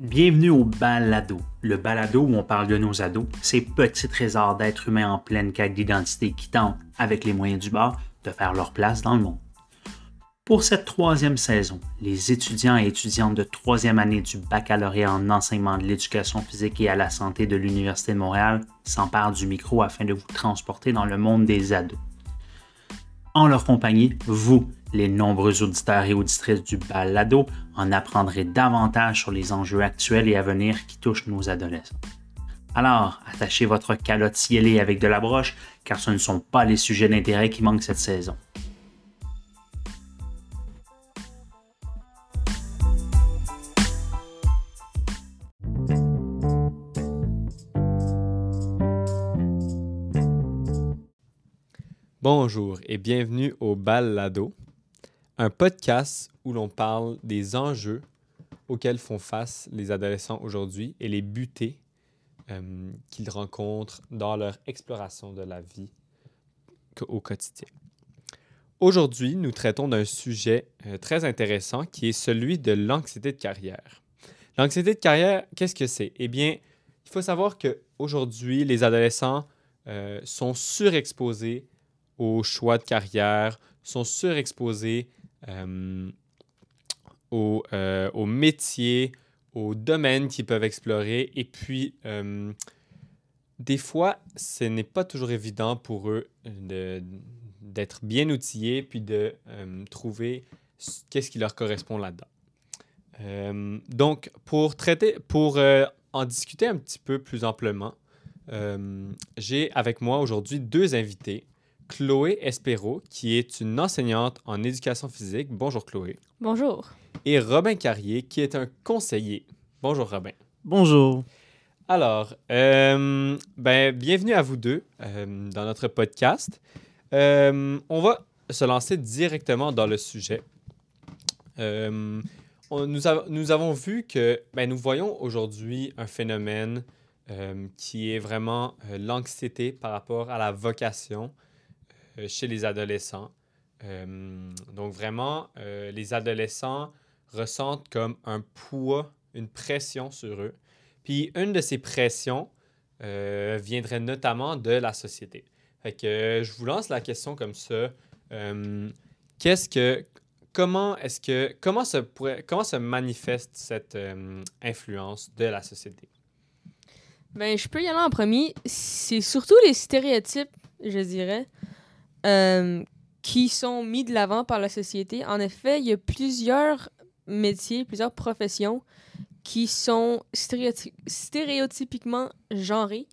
Bienvenue au balado, le balado où on parle de nos ados, ces petits trésors d'êtres humains en pleine quête d'identité qui tentent, avec les moyens du bord, de faire leur place dans le monde. Pour cette troisième saison, les étudiants et étudiantes de troisième année du baccalauréat en enseignement de l'éducation physique et à la santé de l'Université de Montréal s'emparent du micro afin de vous transporter dans le monde des ados. En leur compagnie, vous, les nombreux auditeurs et auditrices du balado en apprendrez davantage sur les enjeux actuels et à venir qui touchent nos adolescents. Alors, attachez votre calotte cielée avec de la broche, car ce ne sont pas les sujets d'intérêt qui manquent cette saison. Bonjour et bienvenue au Balado, un podcast où l'on parle des enjeux auxquels font face les adolescents aujourd'hui et les butées euh, qu'ils rencontrent dans leur exploration de la vie au quotidien. Aujourd'hui, nous traitons d'un sujet euh, très intéressant qui est celui de l'anxiété de carrière. L'anxiété de carrière, qu'est-ce que c'est? Eh bien, il faut savoir qu'aujourd'hui, les adolescents euh, sont surexposés aux choix de carrière, sont surexposés aux, euh, aux, métiers, aux domaines qu'ils peuvent explorer. Et puis, euh, des fois, ce n'est pas toujours évident pour eux d'être bien outillés puis de trouver qu'est-ce qui leur correspond là-dedans. donc, pour traiter, pour en discuter un petit peu plus amplement, j'ai avec moi aujourd'hui deux invités. Chloé Espéro, qui est une enseignante en éducation physique. Bonjour Chloé. Bonjour. Et Robin Carrier, qui est un conseiller. Bonjour Robin. Bonjour. Alors, euh, ben, bienvenue à vous deux euh, dans notre podcast. Euh, on va se lancer directement dans le sujet. nous, nous, avons vu que ben, nous voyons aujourd'hui un phénomène qui est vraiment l'anxiété par rapport à la vocation euh, chez les adolescents. Euh, donc vraiment, euh, les adolescents ressentent comme un poids, une pression sur eux. Puis une de ces pressions viendrait notamment de la société. Fait que je vous lance la question comme ça. Qu'est-ce que comment est-ce que comment se pourrait, comment se manifeste cette influence de la société? Ben je peux y aller en premier. C'est surtout les stéréotypes, je dirais. Euh, qui sont mis de l'avant par la société. En effet, il y a plusieurs métiers, plusieurs professions qui sont stéréotypiquement genrées.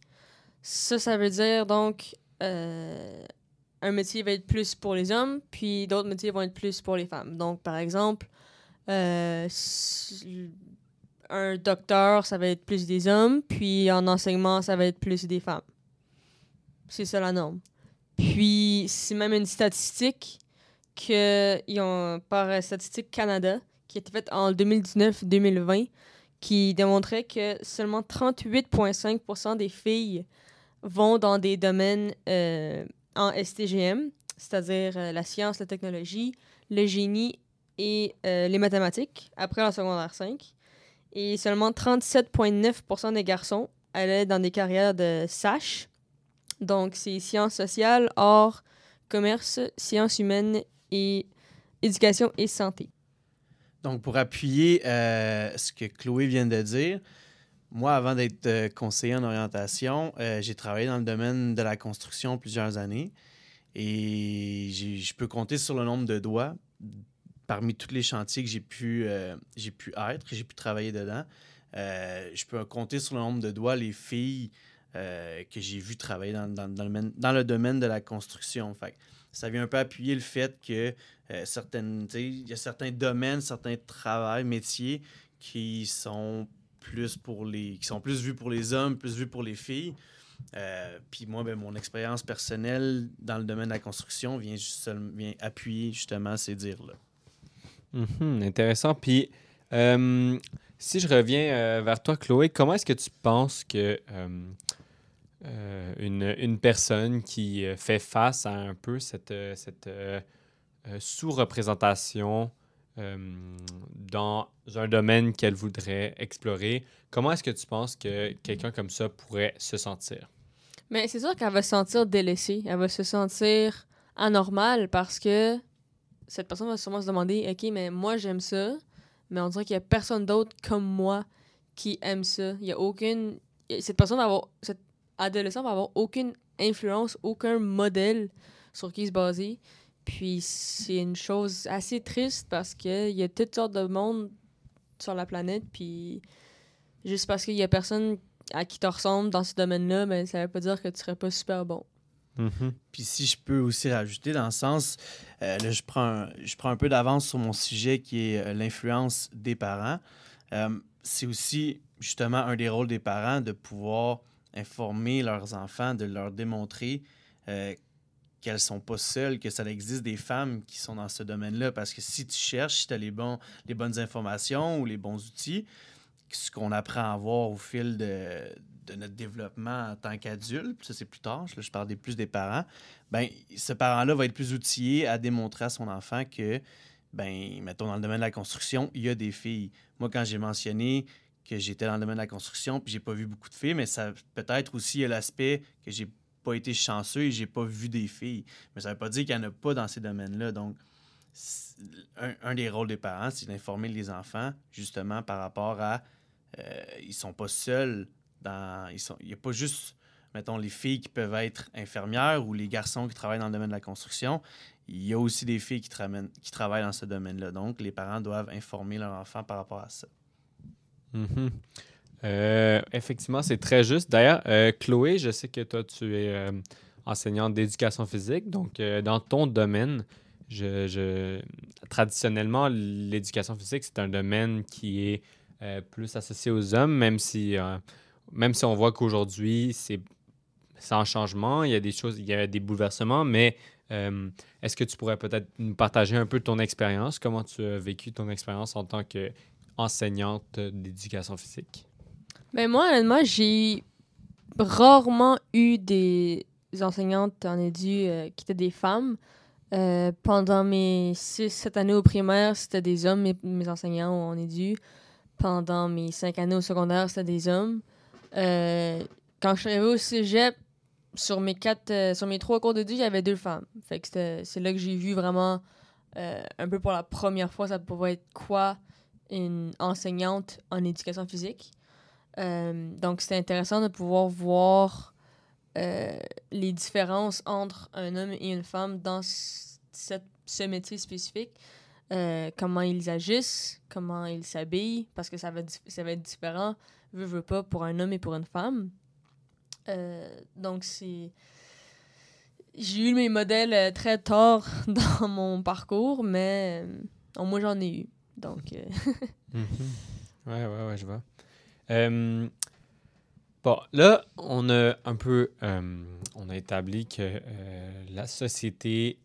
Ça, ça veut dire donc euh, un métier va être plus pour les hommes, puis d'autres métiers vont être plus pour les femmes. Donc, par exemple, euh, un docteur, ça va être plus des hommes, puis en enseignement, ça va être plus des femmes. C'est ça la norme. Puis, c'est même une statistique que, ont, par Statistique Canada, qui a été faite en 2019-2020, qui démontrait que seulement 38,5% des filles vont dans des domaines euh, en STGM, c'est-à-dire euh, la science, la technologie, le génie et euh, les mathématiques, après la secondaire 5. Et seulement 37,9% des garçons allaient dans des carrières de SACH, donc, c'est sciences sociales, art, commerce, sciences humaines et éducation et santé. Donc, pour appuyer euh, ce que Chloé vient de dire, moi, avant d'être euh, conseiller en orientation, euh, j'ai travaillé dans le domaine de la construction plusieurs années et je peux compter sur le nombre de doigts parmi tous les chantiers que j'ai pu, j'ai pu être, j'ai pu travailler dedans. je peux compter sur le nombre de doigts les filles euh, que j'ai vu travailler dans, dans, dans, le domaine, dans, le domaine, de la construction. Fait, ça vient un peu appuyer le fait que euh, certaines, il y a certains domaines, certains travails, métiers qui sont plus pour les qui sont plus vus pour les hommes, plus vus pour les filles. Euh, puis moi, ben, mon expérience personnelle dans le domaine de la construction vient, juste, vient appuyer justement ces dires-là. Mhm, intéressant. Puis si je reviens vers toi, Chloé, comment est-ce que tu penses que euh, une, une, personne qui euh, fait face à un peu cette, euh, cette sous-représentation dans un domaine qu'elle voudrait explorer, comment est-ce que tu penses que quelqu'un comme ça pourrait se sentir? Mais c'est sûr qu'elle va se sentir délaissée. Elle va se sentir anormale parce que cette personne va sûrement se demander Ok, mais moi j'aime ça, mais on dirait qu'il n'y a personne d'autre comme moi qui aime ça. Il y a aucune. Cette personne va avoir. Adolescent va avoir aucune influence, aucun modèle sur qui se baser. Puis c'est une chose assez triste parce qu'il y a toutes sortes de monde sur la planète. Puis juste parce qu'il y a personne à qui te ressemble dans ce domaine-là, ben, ça veut pas dire que tu serais pas super bon. Mhm. Puis si je peux aussi rajouter dans le sens, euh, là, je prends, un, je prends un peu d'avance sur mon sujet qui est euh, l'influence des parents. Euh, c'est aussi justement un des rôles des parents de pouvoir informer leurs enfants, de leur démontrer qu'elles sont pas seules, que ça existe des femmes qui sont dans ce domaine-là. Parce que si tu cherches, si tu as les, bons, les bonnes informations ou les bons outils, ce qu'on apprend à voir au fil de, de notre développement en tant qu'adulte, ça c'est plus tard, je parle des, plus des parents, ben ce parent-là va être plus outillé à démontrer à son enfant que, ben mettons dans le domaine de la construction, il y a des filles. Moi, quand j'ai mentionné que j'étais dans le domaine de la construction, puis j'ai pas vu beaucoup de filles, mais ça peut-être aussi l'aspect que j'ai pas été chanceux et j'ai pas vu des filles. Mais ça veut pas dire qu'il y en a pas dans ces domaines-là. Donc, un, des rôles des parents, c'est d'informer les enfants justement par rapport à euh, ils sont pas seuls dans. Il n'y a pas juste, mettons, les filles qui peuvent être infirmières ou les garçons qui travaillent dans le domaine de la construction. Il y a aussi des filles qui, travaillent dans ce domaine-là. Donc, les parents doivent informer leur enfant par rapport à ça. Mm-hmm. Euh, effectivement, c'est très juste. D'ailleurs, euh, Chloé, je sais que toi, tu es enseignante d'éducation physique. Donc, dans ton domaine, je, je... traditionnellement, l'éducation physique, c'est un domaine qui est euh, plus associé aux hommes, même si, euh, même si on voit qu'aujourd'hui, c'est sans changement, il y a des choses, il y a des bouleversements, mais euh, est-ce que tu pourrais peut-être nous partager un peu ton expérience? Comment tu as vécu ton expérience en tant qu'enseignante d'éducation physique? Ben moi, honnêtement, j'ai rarement eu des enseignantes en édu qui étaient des femmes. pendant mes 6-7 années au primaire, c'était des hommes, mes, enseignants en édu pendant mes cinq années au secondaire, c'était des hommes. Euh, quand je suis arrivée au cégep, sur mes quatre, euh, sur mes trois cours d'études, il y avait deux femmes. C'est là que j'ai vu vraiment, euh, un peu pour la première fois, ça pouvait être quoi une enseignante en éducation physique. donc, c'était intéressant de pouvoir voir les différences entre un homme et une femme dans ce métier spécifique. Euh, comment ils agissent, comment ils s'habillent, parce que ça va, ça va être différent, veux, veux pas, pour un homme et pour une femme. Euh, donc, c'est. J'ai eu mes modèles euh, très tard dans mon parcours, mais moins j'en ai eu. Donc. Mhm. Ouais, ouais, ouais, je vois. bon, là, on a un peu. on a établi que la société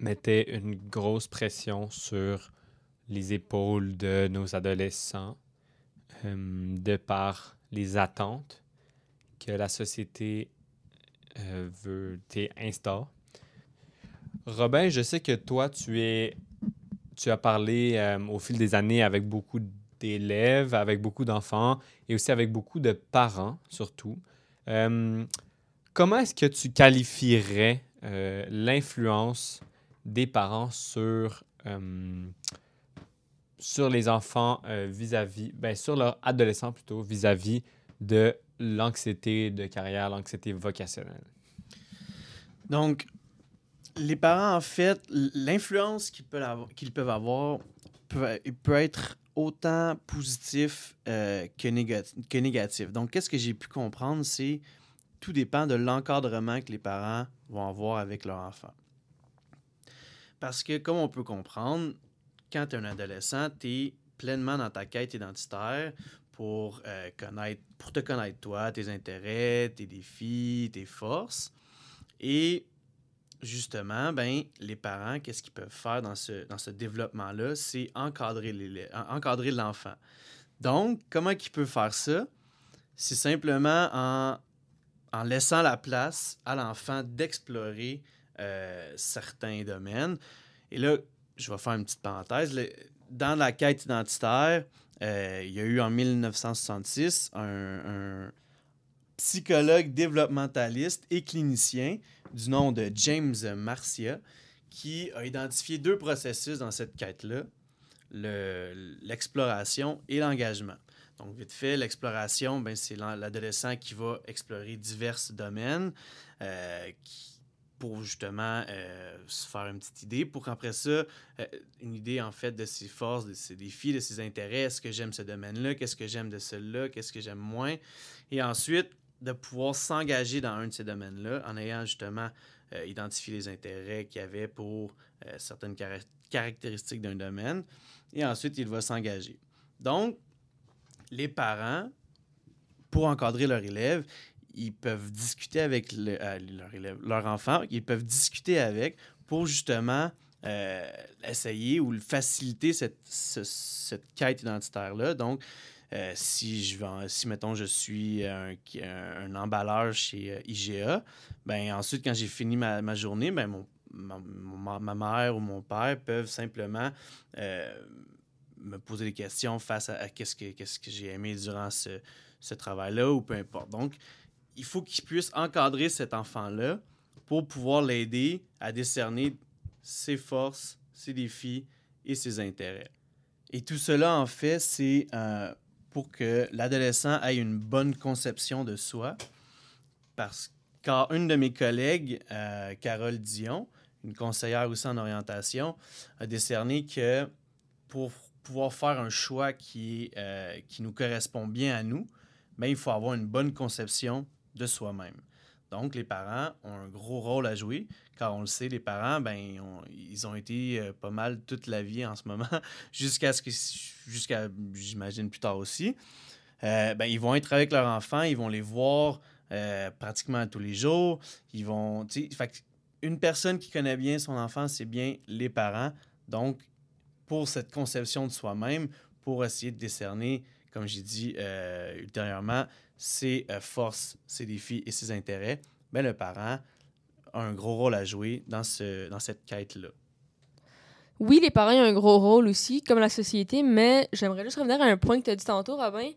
mettait une grosse pression sur les épaules de nos adolescents euh, de par les attentes que la société euh, veut instaure. Robin, je sais que toi, tu es tu as parlé euh, au fil des années avec beaucoup d'élèves, avec beaucoup d'enfants et aussi avec beaucoup de parents surtout. comment est-ce que tu qualifierais l'influence des parents sur, euh, sur les enfants euh, vis-à-vis, ben, sur leurs adolescents plutôt, vis-à-vis de l'anxiété de carrière, l'anxiété vocationnelle? Donc, les parents, en fait, l'influence qu'ils peuvent avoir, peut, être autant positif euh, que, négatif, que négatif. Donc, qu'est-ce que j'ai pu comprendre, c'est tout dépend de l'encadrement que les parents vont avoir avec leur enfant. Parce que, comme on peut comprendre, quand tu es un adolescent, tu es pleinement dans ta quête identitaire pour, euh, connaître, pour te connaître toi, tes intérêts, tes défis, tes forces. Et justement, ben, les parents, qu'est-ce qu'ils peuvent faire dans ce, dans ce développement-là? C'est encadrer, l'enfant. Donc, comment ils peuvent faire ça? C'est simplement en, en laissant la place à l'enfant d'explorer euh, certains domaines. Et là, je vais faire une petite parenthèse. Dans la quête identitaire, euh, il y a eu en 1966 un, un psychologue développementaliste et clinicien du nom de James Marcia qui a identifié deux processus dans cette quête-là, le- l'exploration et l'engagement. Donc, vite fait, l'exploration, ben, c'est l'adolescent qui va explorer divers domaines euh, pour justement euh, se faire une petite idée, pour qu'après ça, euh, une idée en fait de ses forces, de ses défis, de ses intérêts, est-ce que j'aime ce domaine-là, qu'est-ce que j'aime de celui-là, qu'est-ce que j'aime moins, et ensuite de pouvoir s'engager dans un de ces domaines-là en ayant justement euh, identifié les intérêts qu'il y avait pour euh, certaines cara- caractéristiques d'un domaine, et ensuite il va s'engager. Donc, les parents, pour encadrer leur élève, ils peuvent discuter avec euh, leur, élève, leur enfant, ils peuvent discuter avec pour justement essayer ou faciliter cette, ce- cette quête identitaire-là. Donc, euh, si je si mettons je suis un, un, emballeur chez euh, IGA, ben ensuite quand j'ai fini ma, ma journée, ben mon, ma, ma mère ou mon père peuvent simplement euh, me poser des questions face à, à qu'est-ce que qu'est-ce que j'ai aimé durant ce, ce travail-là ou peu importe. Donc il faut qu'ils puissent encadrer cet enfant-là pour pouvoir l'aider à décerner ses forces, ses défis et ses intérêts. Et tout cela, en fait, c'est euh, pour que l'adolescent ait une bonne conception de soi. Parce car une de mes collègues, euh, Carole Dion, une conseillère aussi en orientation, a décerné que pour pouvoir faire un choix qui, euh, qui nous correspond bien à nous, ben, il faut avoir une bonne conception de soi-même. Donc, les parents ont un gros rôle à jouer, car on le sait, les parents, ben, ils ont été euh, pas mal toute la vie en ce moment, jusqu'à ce que, jusqu'à, j'imagine, plus tard aussi. Euh, ben, ils vont être avec leurs enfants, ils vont les voir euh, pratiquement tous les jours. Ils vont, fait une personne qui connaît bien son enfant, c'est bien les parents. Donc, pour cette conception de soi-même, pour essayer de décerner, comme j'ai dit ultérieurement, ses euh, forces, ses défis et ses intérêts, ben, le parent a un gros rôle à jouer dans, ce, dans cette quête-là. Oui, les parents ont un gros rôle aussi, comme la société, mais j'aimerais juste revenir à un point que tu as dit tantôt, Robin.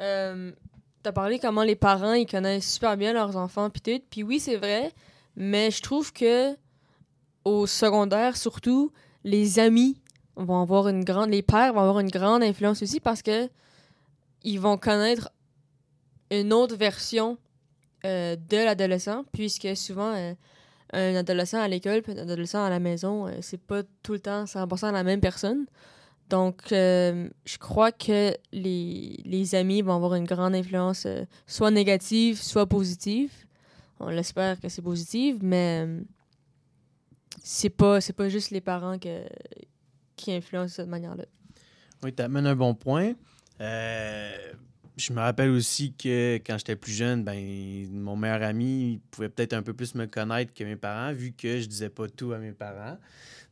Euh, tu as parlé comment les parents, ils connaissent super bien leurs enfants, puis tout. Puis oui, c'est vrai, mais je trouve que au secondaire, surtout, les amis vont avoir une grande... Les pères vont avoir une grande influence aussi parce que ils vont connaître une autre version euh, de l'adolescent, puisque souvent... euh, un adolescent à l'école puis un adolescent à la maison, euh, c'est pas tout le temps 100% la même personne. Donc, euh, je crois que les, les amis vont avoir une grande influence, soit négative, soit positive. On l'espère que c'est positive, mais c'est pas, pas juste les parents que, qui influencent de cette manière-là. Oui, tu amènes un bon point. Je me rappelle aussi que quand j'étais plus jeune, ben, mon meilleur ami pouvait peut-être un peu plus me connaître que mes parents, vu que je disais pas tout à mes parents.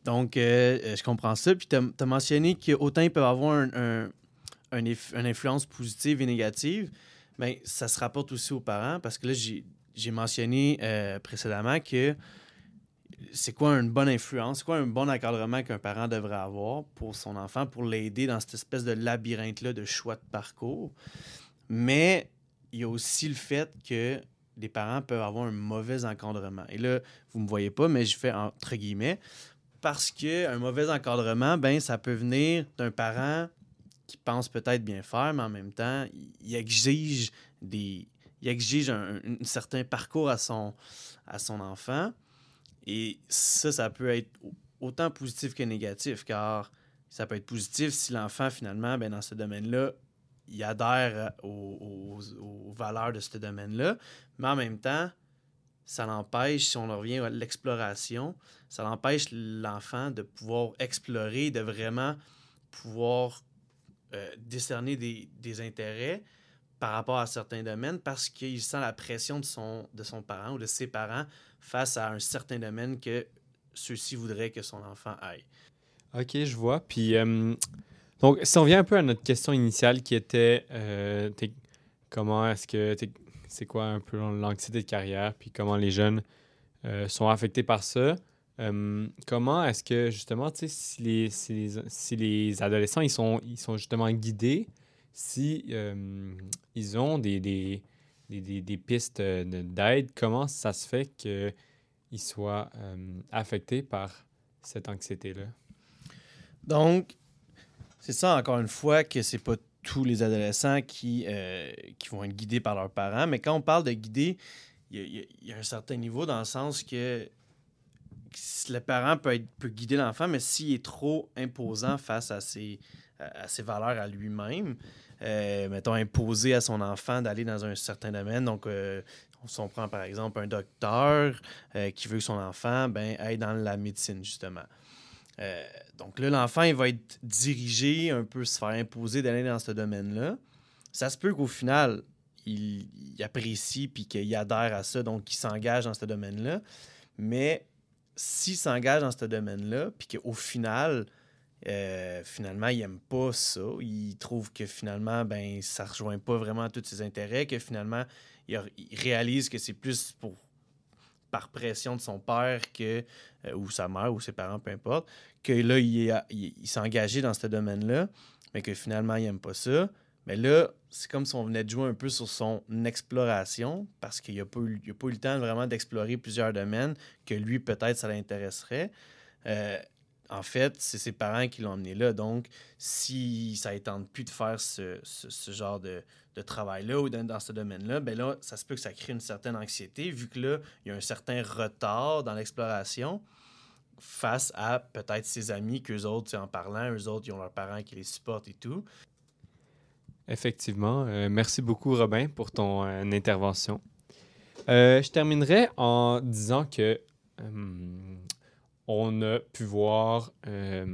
Donc, euh, euh, je comprends ça. Puis, tu as, mentionné qu'autant ils peuvent avoir un, un- une influence positive et négative, mais ça se rapporte aussi aux parents, parce que là, j'ai j'ai mentionné euh, précédemment que c'est quoi une bonne influence, c'est quoi un bon encadrement qu'un parent devrait avoir pour son enfant, pour l'aider dans cette espèce de labyrinthe-là de choix de parcours? Mais il y a aussi le fait que les parents peuvent avoir un mauvais encadrement. Et là, vous ne me voyez pas, mais je fais entre guillemets, parce qu'un mauvais encadrement, ben, ça peut venir d'un parent qui pense peut-être bien faire, mais en même temps, il exige des. Il exige un, un certain parcours à son, à son enfant. Et ça, ça peut être autant positif que négatif, car ça peut être positif si l'enfant, finalement, ben, dans ce domaine-là, il adhère aux, aux- aux valeurs de ce domaine-là. Mais en même temps, ça l'empêche, si on en revient à l'exploration, ça l'empêche l'enfant de pouvoir explorer, de vraiment pouvoir euh, décerner des, des intérêts par rapport à certains domaines parce qu'il sent la pression de son, de son parent ou de ses parents face à un certain domaine que ceux-ci voudraient que son enfant aille. Ok, je vois. Puis, euh, donc, si on revient un peu à notre question initiale qui était euh, comment est-ce que c'est quoi un peu l'anxiété de carrière, puis comment les jeunes euh, sont affectés par ça. Comment est-ce que, justement, si les, si les, si les adolescents, ils sont, ils sont justement guidés, si euh, ils ont des, des, des, des- pistes euh, de- d'aide, comment ça se fait qu'ils soient euh, affectés par cette anxiété-là? Donc, c'est ça, encore une fois, que c'est pas tous les adolescents qui, qui vont être guidés par leurs parents. Mais quand on parle de guider, il y, a- un certain niveau dans le sens que le parent peut, être, peut guider l'enfant, mais s'il est trop imposant face à ses, à ses valeurs à lui-même, euh, mettons, imposer à son enfant d'aller dans un certain domaine. Donc, euh, si on prend par exemple un docteur euh, qui veut que son enfant ben, aille dans la médecine, justement. Donc là, l'enfant, il va être dirigé, un peu se faire imposer d'aller dans ce domaine-là. Ça se peut qu'au final, il, il apprécie puis qu'il adhère à ça, donc qu'il s'engage dans ce domaine-là. Mais s'il s'engage dans ce domaine-là, puis qu'au final, euh, finalement, il n'aime pas ça, il trouve que finalement, ben, ça ne rejoint pas vraiment tous ses intérêts, que finalement, il, réalise que c'est plus pour par pression de son père que, euh, ou sa mère ou ses parents, peu importe, que là, il, est- il- il s'est engagé dans ce domaine-là, mais que finalement, il n'aime pas ça. Mais là, c'est comme si on venait de jouer un peu sur son exploration, parce qu'il n'a pas, eu- pas eu le temps vraiment d'explorer plusieurs domaines que lui, peut-être, ça l'intéresserait. Euh, en fait, c'est ses parents qui l'ont emmené là. Donc, si ça ne tente plus de faire ce, genre de, travail-là ou dans, ce domaine-là, ben là, ça se peut que ça crée une certaine anxiété, vu que là, il y a un certain retard dans l'exploration face à peut-être ses amis qu'eux autres, en parlant, eux autres, ils ont leurs parents qui les supportent et tout. Effectivement. Euh, merci beaucoup, Robin, pour ton euh, intervention. Euh, je terminerai en disant que euh, on a pu voir euh,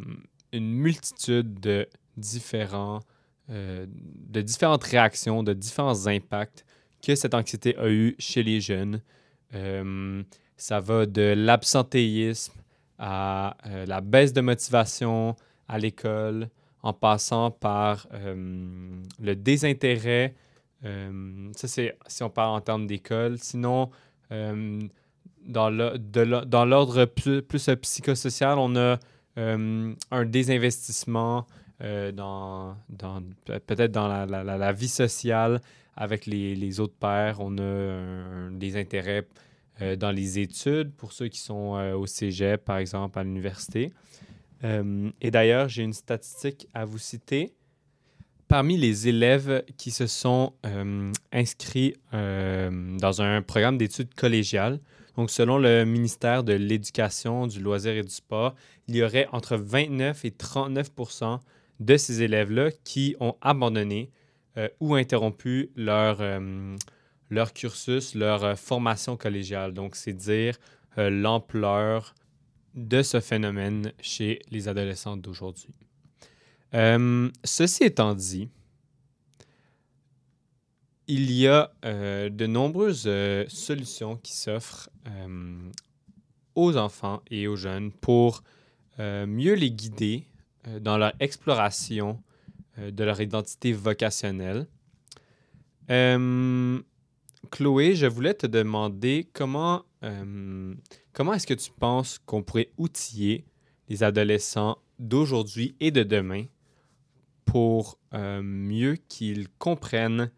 une multitude de différents euh, de différentes réactions, de différents impacts que cette anxiété a eu chez les jeunes. Euh, ça va de l'absentéisme à la baisse de motivation à l'école, en passant par le désintérêt. ça, c'est si on parle en termes d'école. Sinon, dans l'ordre plus, plus euh, psychosocial, on a euh, un désinvestissement euh, dans, dans- pe- peut-être dans la, la- la- vie sociale avec les, les autres pairs. On a un- des intérêts dans les études pour ceux qui sont au cégep, par exemple, à l'université. Et d'ailleurs, j'ai une statistique à vous citer. Parmi les élèves qui se sont inscrits dans un programme d'études collégiales, donc selon le ministère de l'Éducation, du loisir et du sport, il y aurait entre 29 et 39% de ces élèves-là qui ont abandonné euh, ou interrompu leur, euh, leur cursus, leur euh, formation collégiale. Donc, c'est dire l'ampleur de ce phénomène chez les adolescents d'aujourd'hui. Ceci étant dit, il y a euh, de nombreuses euh, solutions qui s'offrent euh, aux enfants et aux jeunes pour mieux les guider dans leur exploration de leur identité vocationnelle. Chloé, je voulais te demander comment, comment est-ce que tu penses qu'on pourrait outiller les adolescents d'aujourd'hui et de demain pour mieux qu'ils comprennent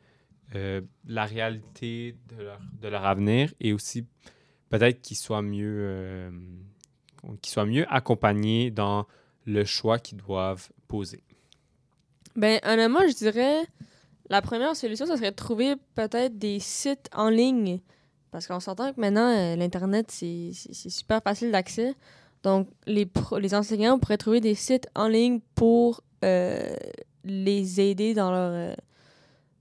euh, la réalité de leur, avenir et aussi peut-être qu'ils soient mieux, euh, qu'ils soient mieux accompagnés dans le choix qu'ils doivent poser. Ben, honnêtement, je dirais la première solution, ça serait de trouver peut-être des sites en ligne. Parce qu'on s'entend que maintenant, euh, l'Internet, c'est super facile d'accès. Donc, les, les enseignants pourraient trouver des sites en ligne pour euh, les aider dans leur,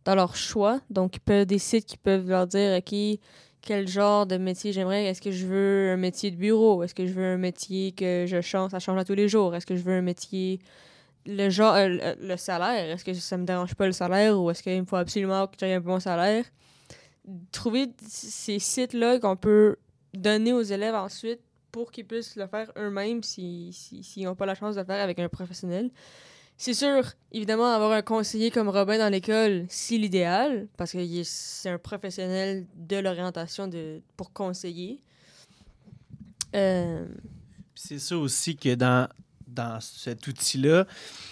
dans leur choix. Donc, ils peuvent- des sites qui peuvent leur dire, OK, quel genre de métier j'aimerais. Est-ce que je veux un métier de bureau? Est-ce que je veux un métier que je change, ça change à tous les jours? Est-ce que je veux un métier le genre euh, le, salaire? Est-ce que ça me dérange pas le salaire ou est-ce qu'il me faut absolument que j'aie un bon salaire? Trouver ces sites là qu'on peut donner aux élèves ensuite pour qu'ils puissent le faire eux-mêmes s'ils si, s'ils n'ont pas la chance de le faire avec un professionnel c'est sûr évidemment avoir un conseiller comme Robin dans l'école c'est l'idéal parce que c'est un professionnel de l'orientation pour conseiller. Euh, C'est ça aussi que dans, dans cet outil-là,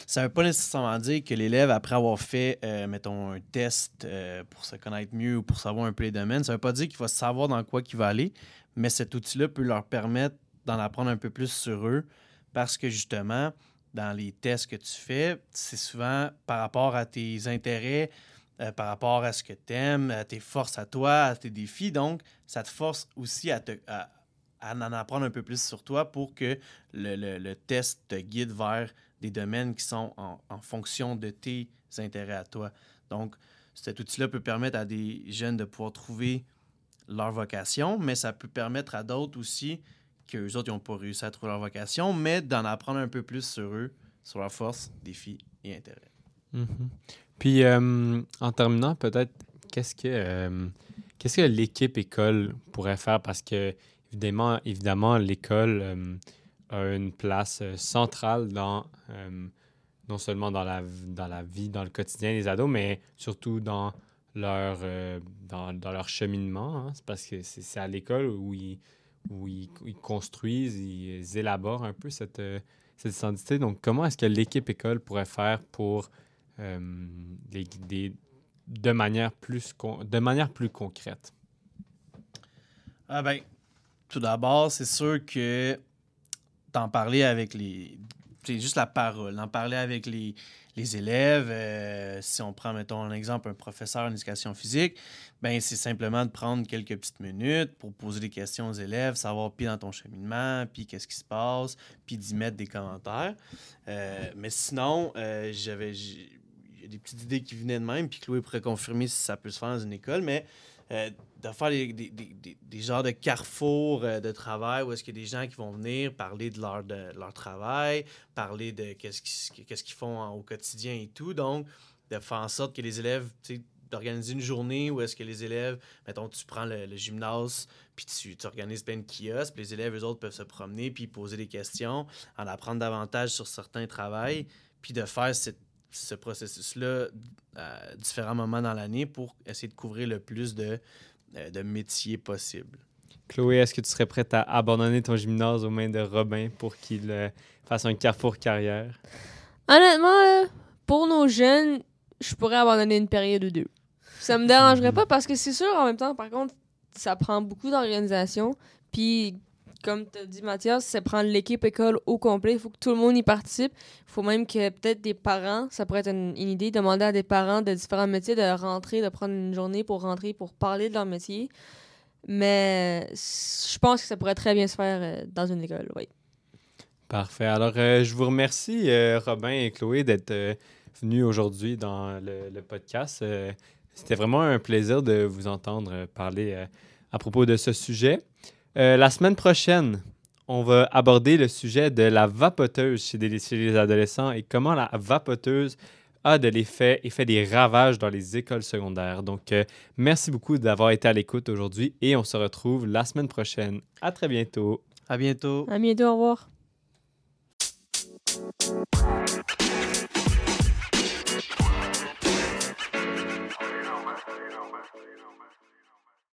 ça ne veut pas nécessairement dire que l'élève, après avoir fait, euh, mettons, un test euh, pour se connaître mieux ou pour savoir un peu les domaines, ça ne veut pas dire qu'il va savoir dans quoi il va aller, mais cet outil-là peut leur permettre d'en apprendre un peu plus sur eux parce que justement, dans les tests que tu fais, c'est souvent par rapport à tes intérêts, euh, par rapport à ce que tu aimes, à tes forces à toi, à tes défis. Donc, ça te force aussi à, en apprendre un peu plus sur toi pour que le, test te guide vers des domaines qui sont en, fonction de tes intérêts à toi. Donc, cet outil-là peut permettre à des jeunes de pouvoir trouver leur vocation, mais ça peut permettre à d'autres aussi qu'eux autres n'ont pas réussi à trouver leur vocation, mais d'en apprendre un peu plus sur eux, sur leurs forces, défis et intérêts. Mm-hmm. Puis, euh, en terminant, peut-être, qu'est-ce que, euh, qu'est-ce que l'équipe école pourrait faire? Parce que, évidemment, évidemment l'école euh, a une place centrale dans, non seulement dans la, dans la vie, dans le quotidien des ados, mais surtout dans leur, dans, dans, leur cheminement. Hein. Parce que c'est, à l'école où ils où ils, construisent, ils élaborent un peu cette, cette identité. Donc, comment est-ce que l'équipe école pourrait faire pour euh, de, manière plus de manière plus concrète? Ah ben, tout d'abord, c'est sûr que d'en parler avec les. C'est juste la parole, d'en parler avec les, les élèves. Euh, si on prend, mettons, un exemple, un professeur en éducation physique, ben c'est simplement de prendre quelques petites minutes pour poser des questions aux élèves, savoir puis dans ton cheminement, puis qu'est-ce qui se passe, puis d'y mettre des commentaires. Euh, mais sinon, euh, j'avais des petites idées qui venaient de même, puis Chloé pourrait confirmer si ça peut se faire dans une école, mais euh, de faire des, des, des, des, genres de carrefours euh, de travail où est-ce qu'il y a des gens qui vont venir parler de leur, de leur travail, parler de qu'est-ce qu'ils font au quotidien et tout. Donc, de faire en sorte que les élèves, d'organiser une journée où est-ce que les élèves, mettons, tu prends le, gymnase, puis tu, tu, organises plein de kiosques, puis les élèves, eux autres, peuvent se promener, puis poser des questions, en apprendre davantage sur certains travails, puis de faire cette ce processus-là à différents moments dans l'année pour essayer de couvrir le plus de, euh, de métiers possibles. Chloé, est-ce que tu serais prête à abandonner ton gymnase aux mains de Robin pour qu'il euh, fasse un carrefour carrière? Honnêtement, pour nos jeunes, je pourrais abandonner une période ou deux. Ça me dérangerait pas parce que c'est sûr, en même temps, par contre, ça prend beaucoup d'organisation. Puis comme tu as dit, Mathias, c'est prendre l'équipe école au complet. Il faut que tout le monde y participe. Il faut même que peut-être des parents, ça pourrait être une, idée, demander à des parents de différents métiers de rentrer, de prendre une journée pour rentrer, pour parler de leur métier. Mais je pense que ça pourrait très bien se faire euh, dans une école, oui. Parfait. Alors, euh, je vous remercie, euh, Robin et Chloé, d'être venus aujourd'hui dans le, le podcast. C'était vraiment un plaisir de vous entendre parler à propos de ce sujet. Euh, la semaine prochaine, on va aborder le sujet de la vapoteuse chez, les adolescents et comment la vapoteuse a de l'effet et fait des ravages dans les écoles secondaires. Donc, euh, merci beaucoup d'avoir été à l'écoute aujourd'hui et on se retrouve la semaine prochaine. À très bientôt. À bientôt. À bientôt. Au revoir.